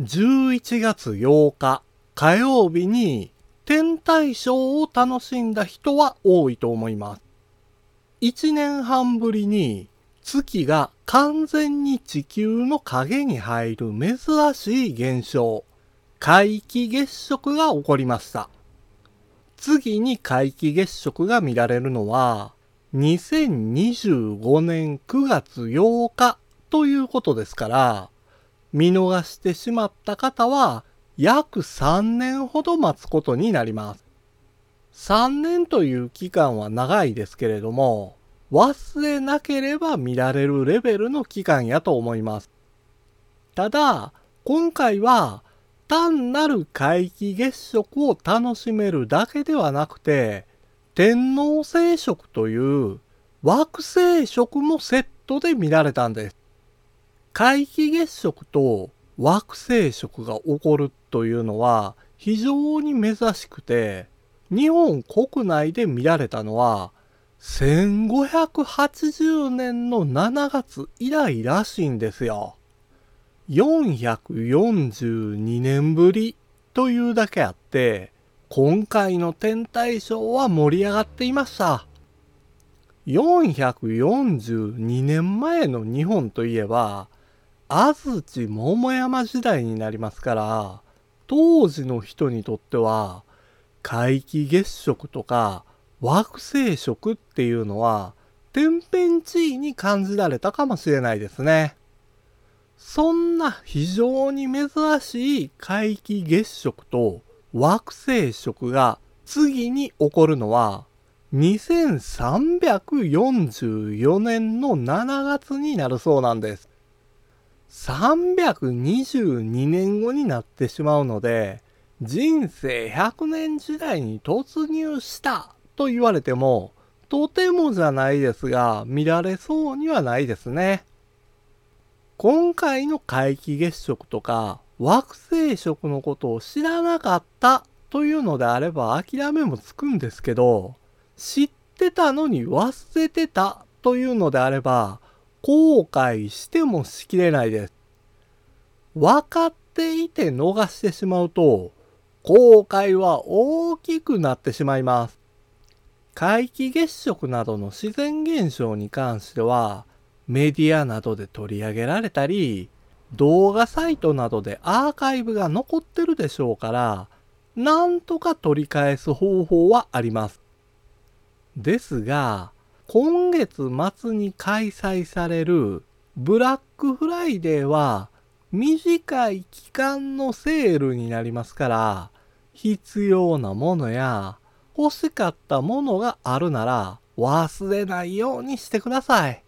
11月8日火曜日に天体ショーを楽しんだ人は多いと思います。1年半ぶりに月が完全に地球の影に入る珍しい現象、皆既月食が起こりました。次に皆既月食が見られるのは、2025年9月8日ということですから、見逃してしまった方は約3年ほど待つことになります。3年という期間は長いですけれども、忘れなければ見られるレベルの期間やと思います。ただ、今回は単なる皆既月食を楽しめるだけではなくて、天王星食という惑星食もセットで見られたんです。皆既月食と惑星食が起こるというのは非常に珍しくて、日本国内で見られたのは1580年の7月以来らしいんですよ。442年ぶりというだけあって、今回の天体ショーは盛り上がっていました。442年前の日本といえば、安土桃山時代になりますから、当時の人にとっては、皆既月食とか惑星食っていうのは、天変地異に感じられたかもしれないですね。そんな非常に珍しい皆既月食と惑星食が次に起こるのは2344年の7月になるそうなんです。322年後になってしまうので、人生100年時代に突入したと言われても、とてもじゃないですが、見られそうにはないですね。今回の皆既月食とか惑星食のことを知らなかったというのであれば諦めもつくんですけど、知ってたのに忘れてたというのであれば後悔してもしきれないです。分かっていて逃してしまうと後悔は大きくなってしまいます。皆既月食などの自然現象に関してはメディアなどで取り上げられたり、動画サイトなどでアーカイブが残ってるでしょうから、なんとか取り返す方法はあります。ですが、今月末に開催されるブラックフライデーは短い期間のセールになりますから、必要なものや欲しかったものがあるなら忘れないようにしてください。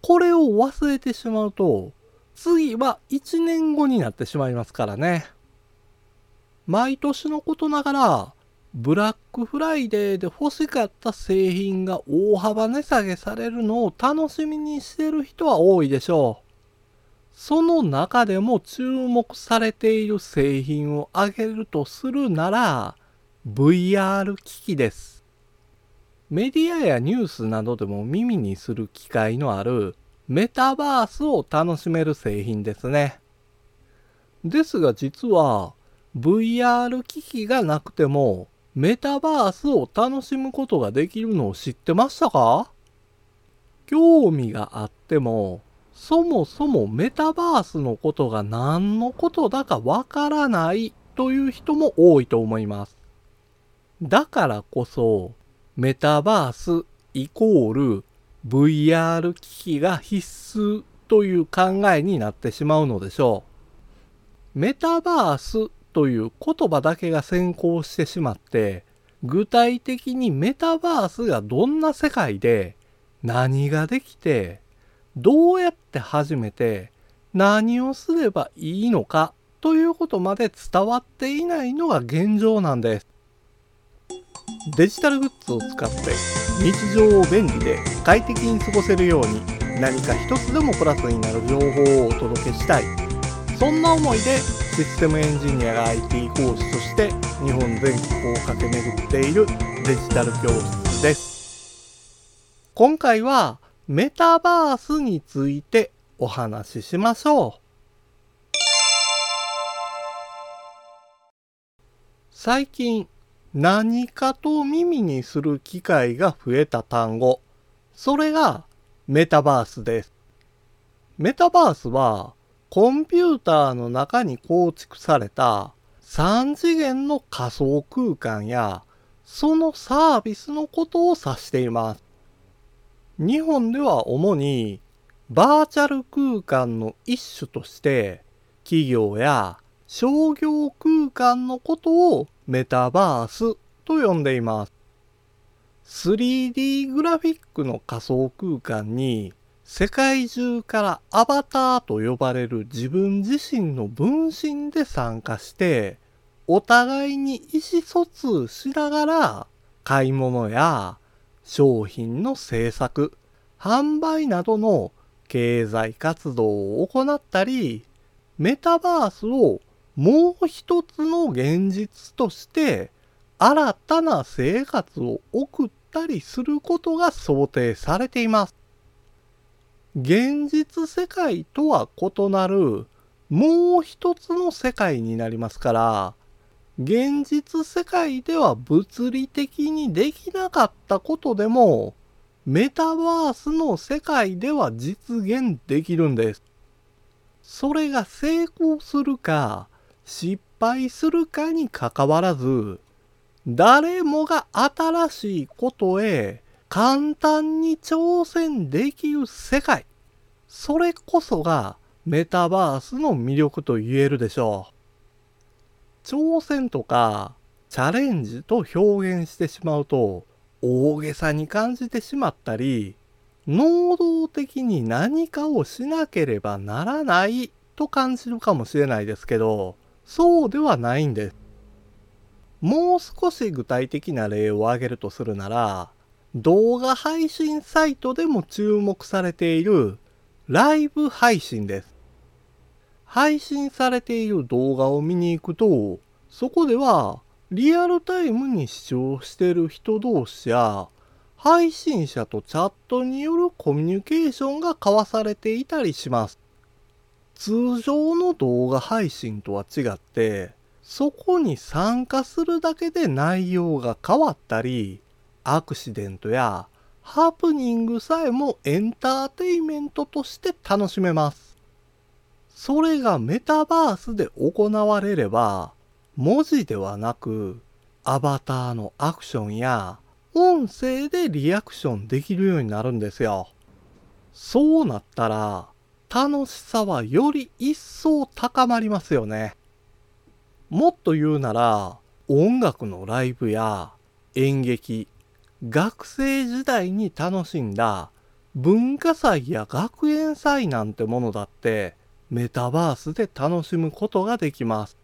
これを忘れてしまうと、次は1年後になってしまいますからね。毎年のことながら、ブラックフライデーで欲しかった製品が大幅値下げされるのを楽しみにしてる人は多いでしょう。その中でも注目されている製品を挙げるとするなら、VR 機器です。メディアやニュースなどでも耳にする機会のあるメタバースを楽しめる製品ですね。ですが実は VR 機器がなくてもメタバースを楽しむことができるのを知ってましたか？興味があってもそもそもメタバースのことが何のことだかわからないという人も多いと思います。だからこそメタバースイコール VR 機器が必須という考えになってしまうのでしょう。メタバースという言葉だけが先行してしまって、具体的にメタバースがどんな世界で何ができて、どうやって始めて何をすればいいのかということまで伝わっていないのが現状なんです。デジタルグッズを使って日常を便利で快適に過ごせるように何か一つでもプラスになる情報をお届けしたいそんな思いでシステムエンジニアが IT 講師として日本全国を駆け巡っているデジタル教室です。今回はメタバースについてお話ししましょう。最近何かと耳にする機会が増えた単語、それがメタバースです。メタバースはコンピューターの中に構築された3次元の仮想空間やそのサービスのことを指しています。日本では主にバーチャル空間の一種として企業や商業空間のことをメタバースと呼んでいます。3D グラフィックの仮想空間に世界中からアバターと呼ばれる自分自身の分身で参加してお互いに意思疎通しながら買い物や商品の制作、販売などの経済活動を行ったり、メタバースをもう一つの現実として新たな生活を送ったりすることが想定されています。現実世界とは異なるもう一つの世界になりますから、現実世界では物理的にできなかったことでも、メタバースの世界では実現できるんです。それが成功するか失敗するかにかかわらず、誰もが新しいことへ簡単に挑戦できる世界。それこそがメタバースの魅力と言えるでしょう。挑戦とかチャレンジと表現してしまうと大げさに感じてしまったり、能動的に何かをしなければならないと感じるかもしれないですけど、そうではないんです。もう少し具体的な例を挙げるとするなら、動画配信サイトでも注目されているライブ配信です。配信されている動画を見に行くと、そこではリアルタイムに視聴してる人同士や配信者とチャットによるコミュニケーションが交わされていたりします。通常の動画配信とは違って、そこに参加するだけで内容が変わったり、アクシデントやハプニングさえもエンターテイメントとして楽しめます。それがメタバースで行われれば、文字ではなく、アバターのアクションや音声でリアクションできるようになるんですよ。そうなったら、楽しさはより一層高まりますよね。もっと言うなら、音楽のライブや演劇、学生時代に楽しんだ文化祭や学園祭なんてものだってメタバースで楽しむことができます。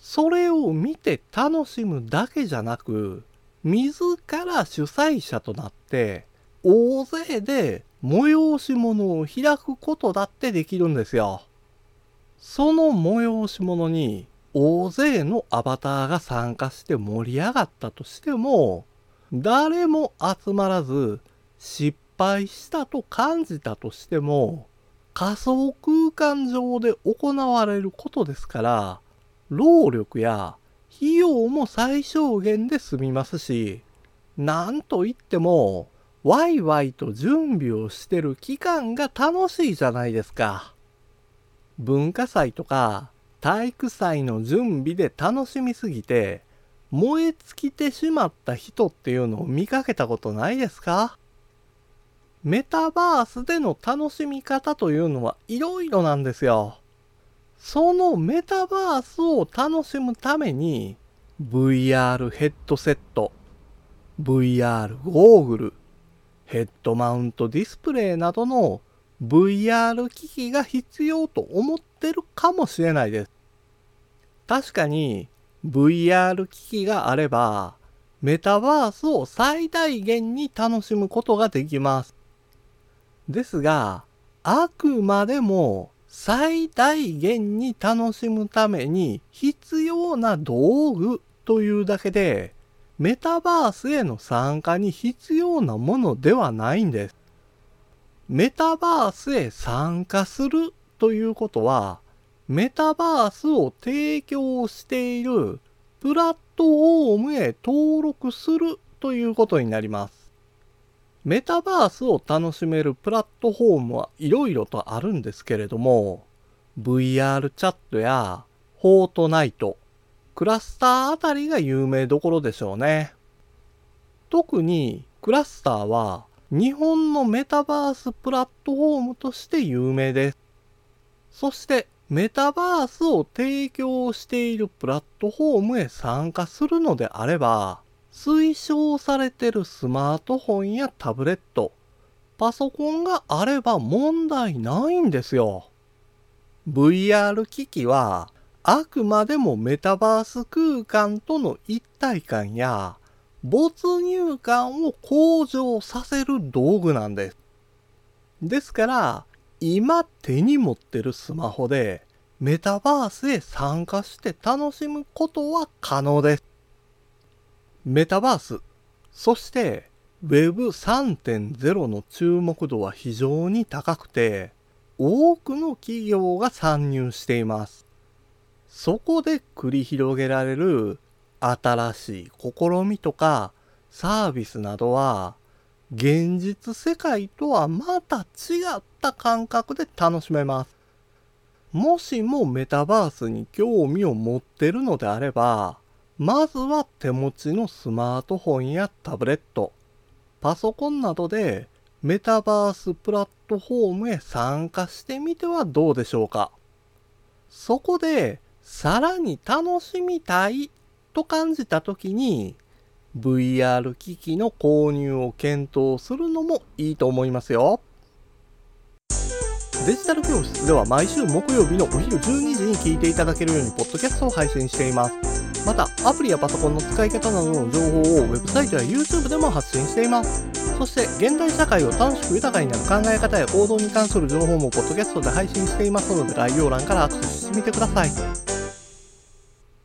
それを見て楽しむだけじゃなく、自ら主催者となって、大勢で催し物を開くことだってできるんですよ。その催し物に大勢のアバターが参加して盛り上がったとしても、誰も集まらず失敗したと感じたとしても、仮想空間上で行われることですから、労力や費用も最小限で済みますし、なんといっても、ワイワイと準備をしてる期間が楽しいじゃないですか。文化祭とか体育祭の準備で楽しみすぎて、燃え尽きてしまった人っていうのを見かけたことないですか？メタバースでの楽しみ方というのはいろいろなんですよ。そのメタバースを楽しむために VR ヘッドセット、VR ゴーグル、ヘッドマウントディスプレイなどの VR 機器が必要と思ってるかもしれないです。確かに VR 機器があればメタバースを最大限に楽しむことができます。ですが、あくまでも最大限に楽しむために必要な道具というだけで、メタバースへの参加に必要なものではないんです。メタバースへ参加するということは、メタバースを提供しているプラットフォームへ登録するということになります。メタバースを楽しめるプラットフォームはいろいろとあるんですけれども、VR チャットやフォートナイト、クラスターあたりが有名どころでしょうね。特にクラスターは日本のメタバースプラットフォームとして有名です。そしてメタバースを提供しているプラットフォームへ参加するのであれば、推奨されてるスマートフォンやタブレット、パソコンがあれば問題ないんですよ。VR 機器はあくまでもメタバース空間との一体感や没入感を向上させる道具なんです。ですから、今手に持ってるスマホでメタバースへ参加して楽しむことは可能です。メタバース、そして Web3.0 の注目度は非常に高くて、多くの企業が参入しています。そこで繰り広げられる新しい試みとかサービスなどは現実世界とはまた違った感覚で楽しめます。もしもメタバースに興味を持ってるのであれば、まずは手持ちのスマートフォンやタブレット、パソコンなどでメタバースプラットフォームへ参加してみてはどうでしょうか。そこでさらに楽しみたいと感じた時に VR 機器の購入を検討するのもいいと思いますよ。デジタル教室では毎週木曜日のお昼12時に聞いていただけるようにポッドキャストを配信しています。また、アプリやパソコンの使い方などの情報をウェブサイトや YouTube でも発信しています。そして、現代社会を楽しく豊かになる考え方や行動に関する情報もポッドキャストで配信していますので、概要欄からアクセスしてみてください。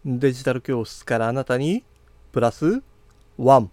デジタル教室からあなたにプラスワン